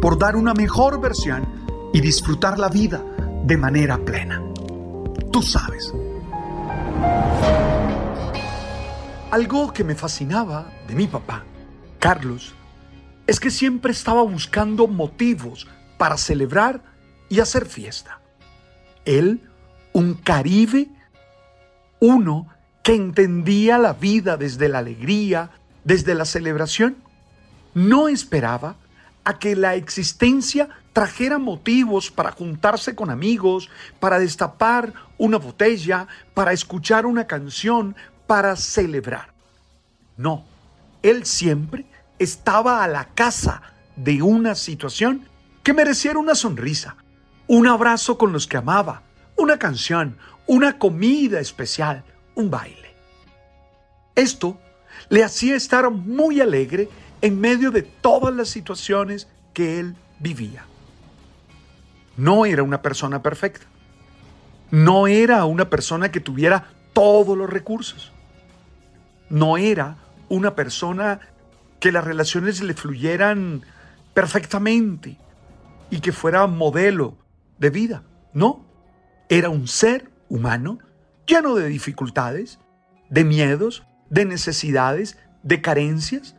por dar una mejor versión y disfrutar la vida de manera plena. Tú sabes. Algo que me fascinaba de mi papá, Carlos, es que siempre estaba buscando motivos para celebrar y hacer fiesta. Él, un caribe, uno que entendía la vida desde la alegría, desde la celebración, no esperaba a que la existencia trajera motivos para juntarse con amigos, para destapar una botella, para escuchar una canción, para celebrar. No, él siempre estaba a la casa de una situación que mereciera una sonrisa, un abrazo con los que amaba, una canción, una comida especial, un baile. Esto le hacía estar muy alegre en medio de todas las situaciones que él vivía. No era una persona perfecta. No era una persona que tuviera todos los recursos. No era una persona que las relaciones le fluyeran perfectamente y que fuera modelo de vida. No, era un ser humano lleno de dificultades, de miedos, de necesidades, de carencias,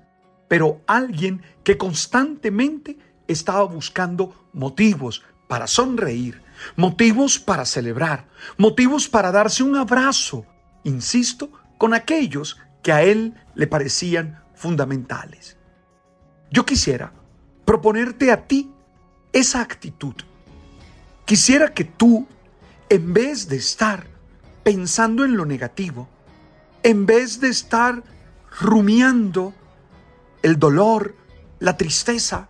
pero alguien que constantemente estaba buscando motivos para sonreír, motivos para celebrar, motivos para darse un abrazo, insisto, con aquellos que a él le parecían fundamentales. Yo quisiera proponerte a ti esa actitud. Quisiera que tú, en vez de estar pensando en lo negativo, en vez de estar rumiando el dolor, la tristeza,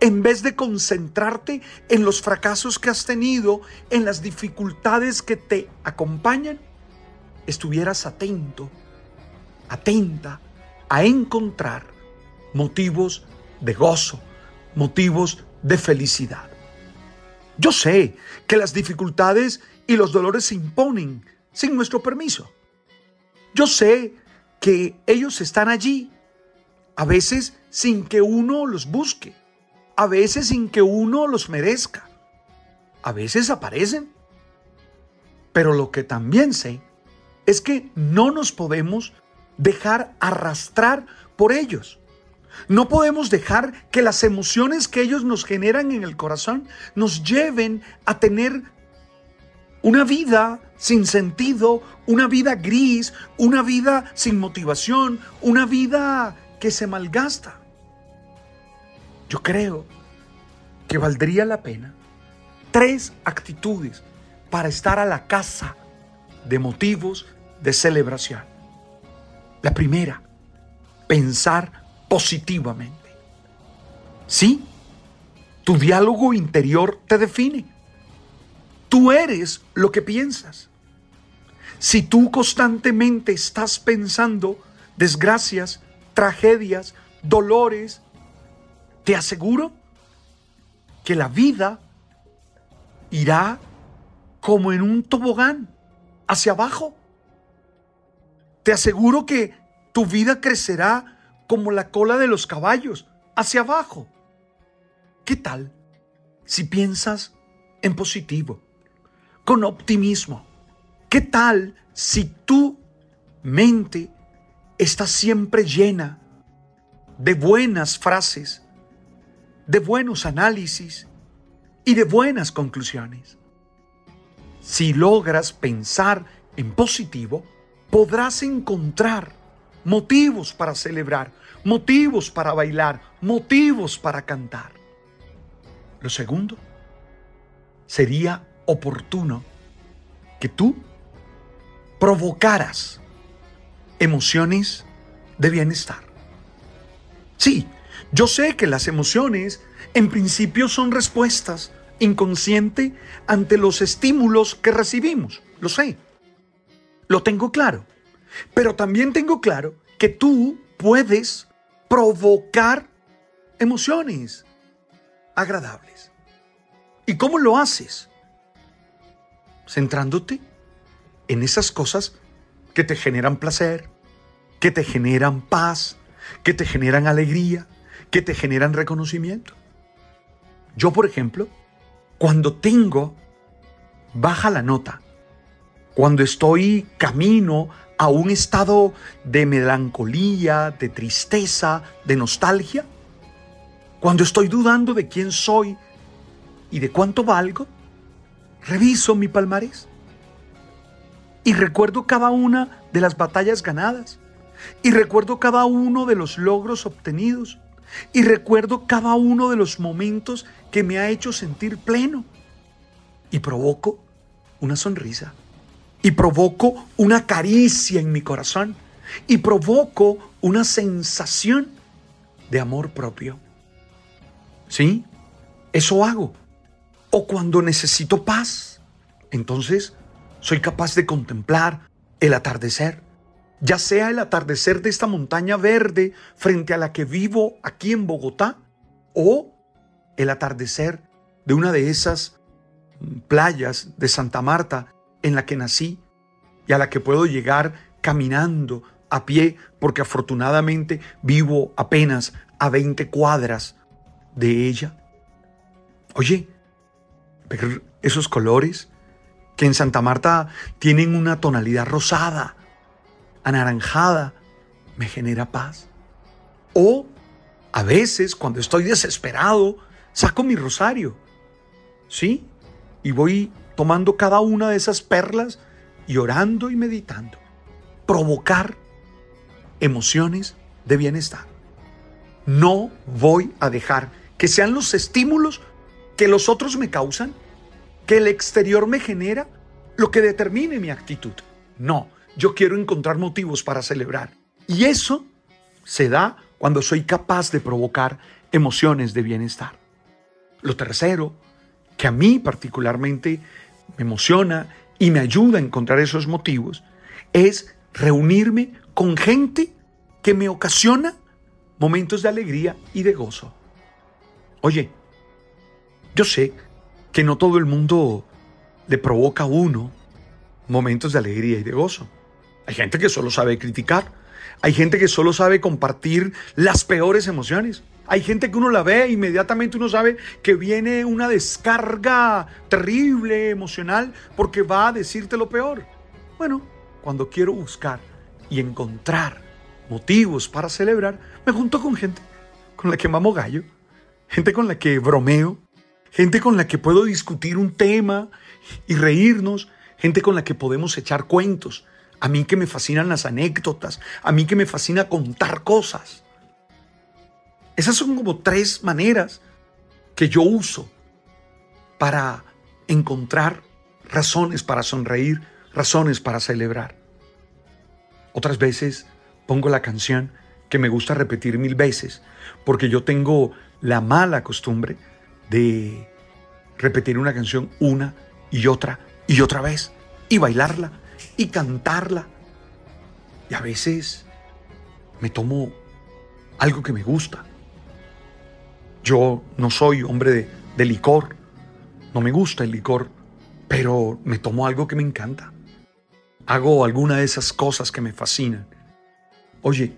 en vez de concentrarte en los fracasos que has tenido, en las dificultades que te acompañan, estuvieras atento, atenta a encontrar motivos de gozo, motivos de felicidad. Yo sé que las dificultades y los dolores se imponen sin nuestro permiso. Yo sé que ellos están allí, a veces sin que uno los busque, a veces sin que uno los merezca, a veces aparecen. Pero lo que también sé es que no nos podemos dejar arrastrar por ellos. No podemos dejar que las emociones que ellos nos generan en el corazón nos lleven a tener una vida sin sentido, una vida gris, una vida sin motivación, una vida que se malgasta. Yo creo que valdría la pena tres actitudes para estar a la casa de motivos de celebración. La primera, pensar positivamente. Sí, tu diálogo interior te define. Tú eres lo que piensas. Si tú constantemente estás pensando desgracias, tragedias, dolores, te aseguro que la vida irá como en un tobogán hacia abajo. Te aseguro que tu vida crecerá como la cola de los caballos, hacia abajo. ¿Qué tal si piensas en positivo, con optimismo? ¿Qué tal si tu mente está siempre llena de buenas frases, de buenos análisis y de buenas conclusiones? si logras pensar en positivo, podrás encontrar motivos para celebrar, motivos para bailar, motivos para cantar. Lo segundo, sería oportuno que tú provocaras emociones de bienestar. Sí, yo sé que las emociones en principio son respuestas inconsciente ante los estímulos que recibimos. Lo sé. Lo tengo claro. Pero también tengo claro que tú puedes provocar emociones agradables. ¿Y cómo lo haces? Centrándote en esas cosas que te generan placer, que te generan paz, que te generan alegría, que te generan reconocimiento. Yo, por ejemplo, cuando tengo baja la nota, cuando estoy camino a un estado de melancolía, de tristeza, de nostalgia, cuando estoy dudando de quién soy y de cuánto valgo, reviso mi palmarés. Y recuerdo cada una de las batallas ganadas y recuerdo cada uno de los logros obtenidos y recuerdo cada uno de los momentos que me ha hecho sentir pleno. Y provoco una sonrisa. Y provoco una caricia en mi corazón. Y provoco una sensación de amor propio. ¿Sí? Eso hago. O cuando necesito paz, entonces soy capaz de contemplar el atardecer ya sea el atardecer de esta montaña verde frente a la que vivo aquí en Bogotá, o el atardecer de una de esas playas de Santa Marta en la que nací y a la que puedo llegar caminando a pie porque afortunadamente vivo apenas a 20 cuadras de ella. Oye, esos colores que en Santa Marta tienen una tonalidad rosada, anaranjada me genera paz. O a veces cuando estoy desesperado, saco mi rosario. ¿Sí? Y voy tomando cada una de esas perlas y orando y meditando. Provocar emociones de bienestar. No voy a dejar que sean los estímulos que los otros me causan, que el exterior me genera, lo que determine mi actitud. No, yo quiero encontrar motivos para celebrar. Y eso se da cuando soy capaz de provocar emociones de bienestar. Lo tercero, que a mí particularmente me emociona y me ayuda a encontrar esos motivos, es reunirme con gente que me ocasiona momentos de alegría y de gozo. Oye, yo sé que no todo el mundo le provoca a uno momentos de alegría y de gozo. Hay gente que solo sabe criticar. Hay gente que solo sabe compartir las peores emociones. Hay gente que uno la ve e inmediatamente uno sabe que viene una descarga terrible emocional porque va a decirte lo peor. Bueno, cuando quiero buscar y encontrar motivos para celebrar, me junto con gente con la que mamo gallo, gente con la que bromeo, gente con la que puedo discutir un tema y reírnos, gente con la que podemos echar cuentos, a mí que me fascinan las anécdotas, a mí que me fascina contar cosas. Esas son como tres maneras que yo uso para encontrar razones para sonreír, razones para celebrar. Otras veces pongo la canción que me gusta repetir mil veces, porque yo tengo la mala costumbre de repetir una canción una y otra y otra vez y bailarla y cantarla. Y a veces me tomo algo que me gusta. Yo no soy hombre de, licor, no me gusta el licor, pero me tomo algo que me encanta. Hago alguna de esas cosas que me fascinan. Oye,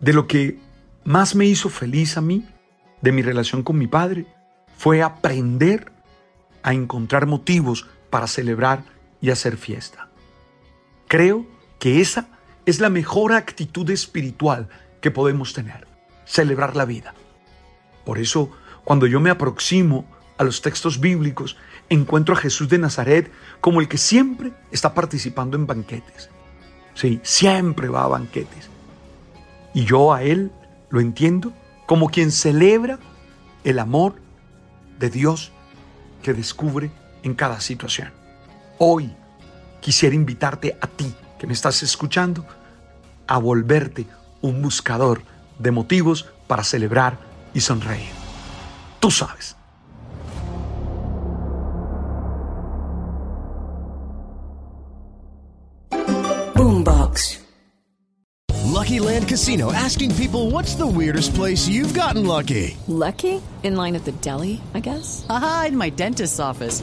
de lo que más me hizo feliz a mí, de mi relación con mi padre, fue aprender a encontrar motivos para celebrar y hacer fiesta. Creo que esa es la mejor actitud espiritual que podemos tener, celebrar la vida. Por eso, cuando yo me aproximo a los textos bíblicos, encuentro a Jesús de Nazaret como el que siempre está participando en banquetes. Sí, siempre va a banquetes. Y yo a él lo entiendo como quien celebra el amor de Dios que descubre en cada situación. Hoy quisiera invitarte a ti, que me estás escuchando, a volverte un buscador de motivos para celebrar y sonreír. Tú sabes. Boombox. Lucky Land Casino asking people what's the weirdest place you've gotten lucky? Lucky? In line at the deli, I guess? Aha, in my dentist's office.